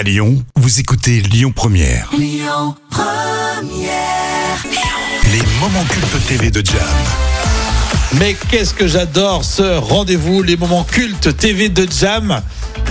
À Lyon, vous écoutez Lyon Première. Les moments cultes TV de Jam. Mais qu'est-ce que j'adore ce rendez-vous, les moments cultes TV de Jam.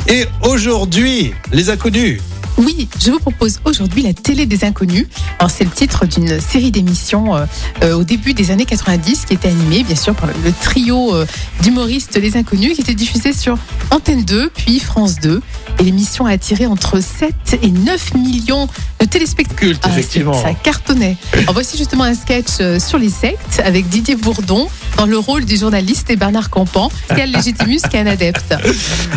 Et aujourd'hui, les inconnus. Oui, je vous propose aujourd'hui la télé des inconnus. C'est le titre d'une série d'émissions euh, euh, au début des années 90 qui était animée bien sûr par le, le trio euh, d'humoristes Les Inconnus qui était diffusée sur Antenne 2 puis France 2 et l'émission a attiré entre 7 et 9 millions de téléspectateurs. Ah, effectivement. c'est- Ça cartonnait. Alors voici justement un sketch sur les sectes avec Didier Bourdon dans le rôle du journaliste et Bernard Campan, Pascal Légitimus qui est un adepte.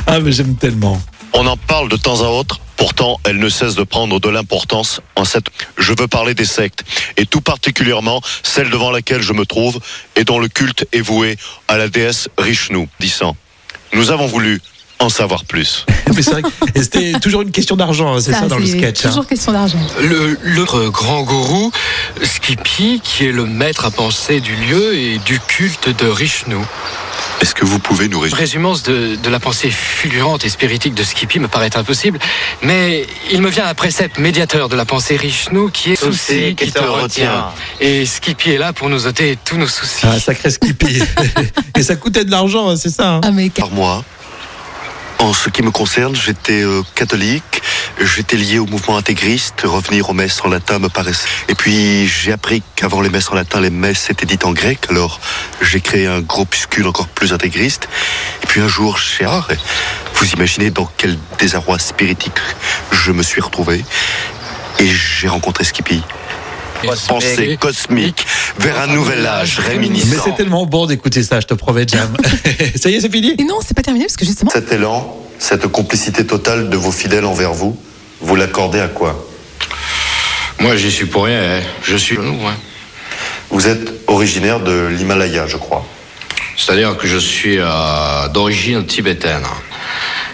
Ah, mais j'aime tellement. On en parle de temps à autre, pourtant elle ne cesse de prendre de l'importance en cette... Je veux parler des sectes, et tout particulièrement celle devant laquelle je me trouve et dont le culte est voué à la déesse Rishnu, disant Nous avons voulu en savoir plus. Mais c'est vrai que et c'était toujours une question d'argent, hein, c'est ça, dans le sketch. hein. Toujours question d'argent. Le, l'autre grand gourou, Skippy, qui est le maître à penser du lieu et du culte de Rishnu. Est-ce que vous pouvez nous résumer? Résumance de, de la pensée fulgurante et spiritique de Skippy me paraît impossible, mais il me vient un précepte médiateur de la pensée Rishnu qui est souci qui te retient. Et Skippy est là pour nous ôter tous nos soucis. Ah, sacré Skippy. et ça coûtait de l'argent, hein, c'est ça. hein. Ah mais par moi en ce qui me concerne, j'étais euh, catholique, j'étais lié au mouvement intégriste, revenir aux messes en latin me paraissait. Et puis j'ai appris qu'avant les messes en latin, les messes étaient dites en grec, alors j'ai créé un groupuscule encore plus intégriste. Et puis un jour, chez Art, vous imaginez dans quel désarroi spiritique je me suis retrouvé. Et j'ai rencontré Skippy. Pensée cosmique vers un nouvel âge Mais réminiscent. c'est tellement bon d'écouter ça, je te promets, Jam. ça y est, c'est fini Et non, c'est pas terminé parce que justement, Cet élan, cette complicité totale de vos fidèles envers vous, vous l'accordez à quoi? Moi, j'y suis pour rien. hein. Je suis nous. hein. Vous êtes originaire de l'Himalaya, je crois. C'est-à-dire que je suis euh, d'origine tibétaine.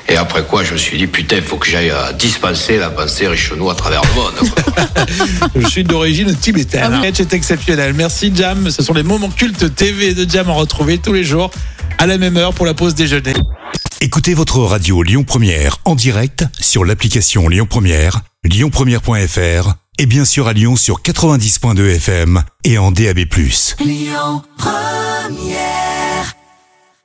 Et après quoi, je me suis dit, putain, il faut que j'aille dispenser la pensée Rishnu à travers le monde. quoi. Je suis d'origine tibétaine. Le sketch est exceptionnel. Merci, Jam. Ce sont les moments cultes TV de Jam à retrouver tous les jours à la même heure pour la pause déjeuner. Écoutez votre radio Lyon Première en direct sur l'application Lyon Première, lyonpremière.fr et bien sûr à Lyon sur 90.2 FM et en DAB+.